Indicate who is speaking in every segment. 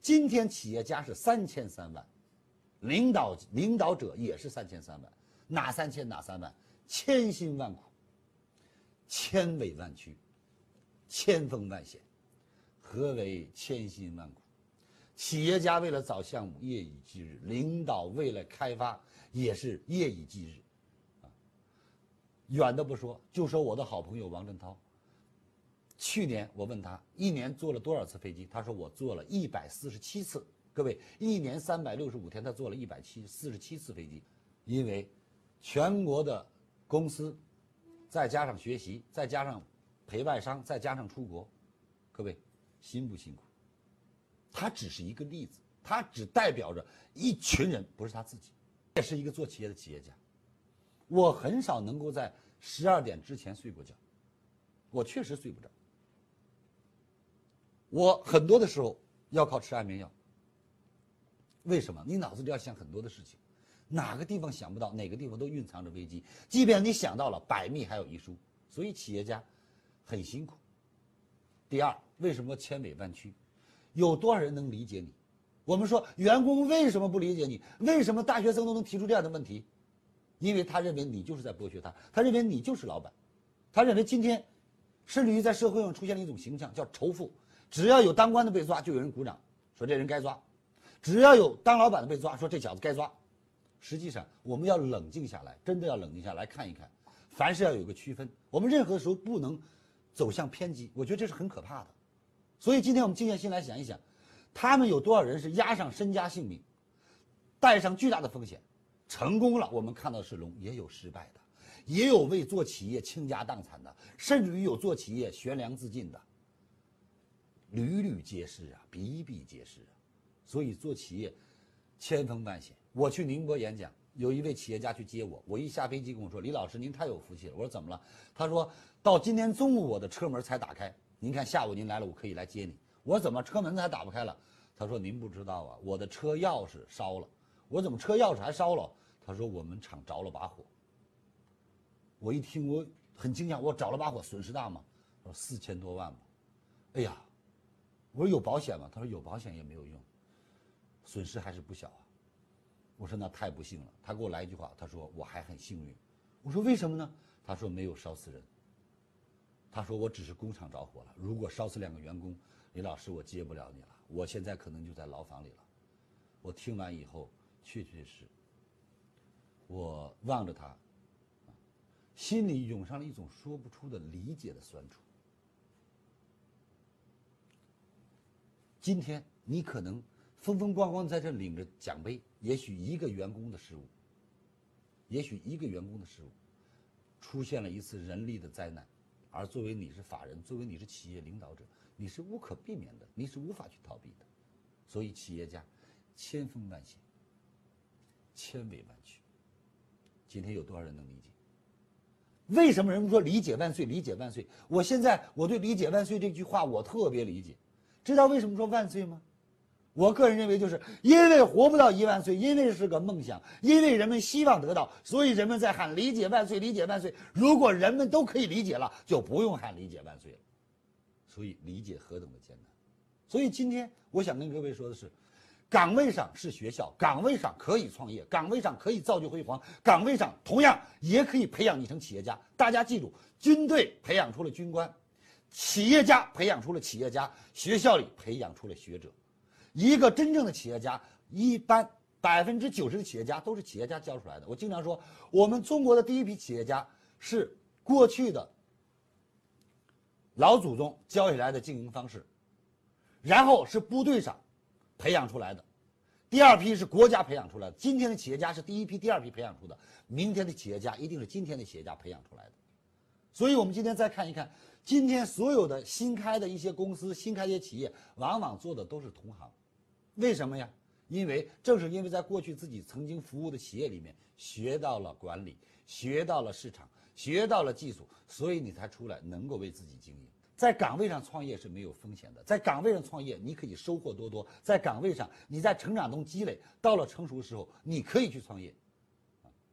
Speaker 1: 今天企业家是三千三万，领导领导者也是三千三万，哪三千哪三万？千辛万苦，千委万屈，千峰万险。何为千辛万苦？企业家为了找项目夜以继日，领导为了开发也是夜以继日。啊，远的不说，就说我的好朋友王振涛。去年我问他一年坐了多少次飞机，他说我坐了一百四十七次。各位，一年三百六十五天，他坐了一百七四十七次飞机，因为全国的公司，再加上学习，再加上陪外商，再加上出国，各位辛不辛苦？他只是一个例子，他只代表着一群人，不是他自己，也是一个做企业的企业家。我很少能够在十二点之前睡过觉，我确实睡不着。我很多的时候要靠吃安眠药。为什么？你脑子里要想很多的事情，哪个地方想不到，哪个地方都蕴藏着危机。即便你想到了，百密还有一疏，所以企业家很辛苦。第二，为什么千委万屈？有多少人能理解你？我们说员工为什么不理解你？为什么大学生都能提出这样的问题？因为他认为你就是在剥削他，他认为你就是老板，他认为今天甚至于在社会上出现了一种形象叫仇富。只要有当官的被抓，就有人鼓掌，说这人该抓；只要有当老板的被抓，说这小子该抓。实际上，我们要冷静下来，真的要冷静下来看一看，凡事要有个区分。我们任何时候不能走向偏激，我觉得这是很可怕的。所以今天我们静下心来想一想，他们有多少人是押上身家性命，带上巨大的风险，成功了。我们看到是龙，也有失败的，也有为做企业倾家荡产的，甚至于有做企业悬梁自尽的。屡屡皆是啊，比比皆是啊，所以做企业千风万险。我去宁波演讲，有一位企业家去接我，我一下飞机跟我说：“李老师，您太有福气了。”我说：“怎么了？”他说到今天中午我的车门才打开，您看下午您来了，我可以来接你。我说：“怎么车门才打不开了？”他说：“您不知道啊，我的车钥匙烧了。”我说：“怎么车钥匙还烧了？”他说：“我们厂着了把火。”我一听我很惊讶，我着了把火，损失大吗？他说：“四千多万吧。”哎呀！我说有保险吗？他说有保险也没有用，损失还是不小啊。我说那太不幸了。他给我来一句话，他说我还很幸运。我说为什么呢？他说没有烧死人。他说我只是工厂着火了，如果烧死两个员工，李老师我接不了你了，我现在可能就在牢房里了。我听完以后，确确实，我望着他，心里涌上了一种说不出的理解的酸楚。今天你可能风风光光在这领着奖杯，也许一个员工的失误，也许一个员工的失误，出现了一次人力的灾难，而作为你是法人，作为你是企业领导者，你是无可避免的，你是无法去逃避的。所以企业家千锋万险，千委万屈。今天有多少人能理解？为什么人们说理解万岁，理解万岁？我现在我对理解万岁这句话我特别理解。知道为什么说万岁吗？我个人认为，就是因为活不到一万岁，因为是个梦想，因为人们希望得到，所以人们在喊理解万岁，理解万岁。如果人们都可以理解了，就不用喊理解万岁了。所以理解何等的艰难。所以今天我想跟各位说的是，岗位上是学校，岗位上可以创业，岗位上可以造就辉煌，岗位上同样也可以培养你成企业家。大家记住，军队培养出了军官。企业家培养出了企业家，学校里培养出了学者。一个真正的企业家，一般百分之九十的企业家都是企业家教出来的。我经常说，我们中国的第一批企业家是过去的老祖宗教下来的经营方式，然后是部队上培养出来的，第二批是国家培养出来的。今天的企业家是第一批、第二批培养出的，明天的企业家一定是今天的企业家培养出来的。所以，我们今天再看一看。今天所有的新开的一些公司、新开一些企业，往往做的都是同行，为什么呀？因为正是因为在过去自己曾经服务的企业里面学到了管理，学到了市场，学到了技术，所以你才出来能够为自己经营。在岗位上创业是没有风险的，在岗位上创业你可以收获多多，在岗位上你在成长中积累，到了成熟时候你可以去创业。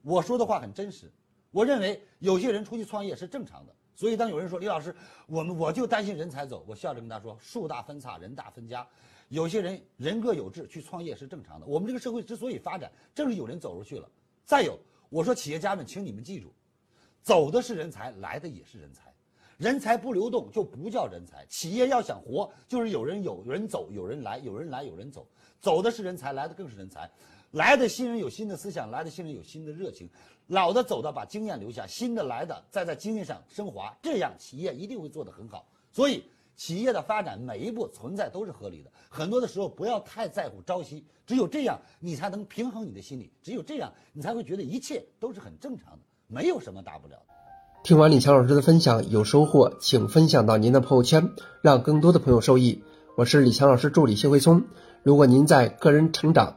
Speaker 1: 我说的话很真实，我认为有些人出去创业是正常的。所以，当有人说李老师，我们我就担心人才走，我笑着跟他说：树大分叉，人大分家。有些人人各有志，去创业是正常的。我们这个社会之所以发展，正是有人走出去了。再有，我说企业家们，请你们记住，走的是人才，来的也是人才。人才不流动就不叫人才。企业要想活，就是有人有人走，有人来，有人来有人走。走的是人才，来的更是人才。来的新人有新的思想，来的新人有新的热情，老的走的把经验留下，新的来的再在经验上升华，这样企业一定会做得很好。所以。企业的发展每一步存在都是合理的，很多的时候不要太在乎朝夕，只有这样你才能平衡你的心理，只有这样你才会觉得一切都是很正常的，没有什么大不了的。
Speaker 2: 听完李强老师的分享有收获，请分享到您的朋友圈，让更多的朋友受益。我是李强老师助理谢慧聪。如果您在个人成长、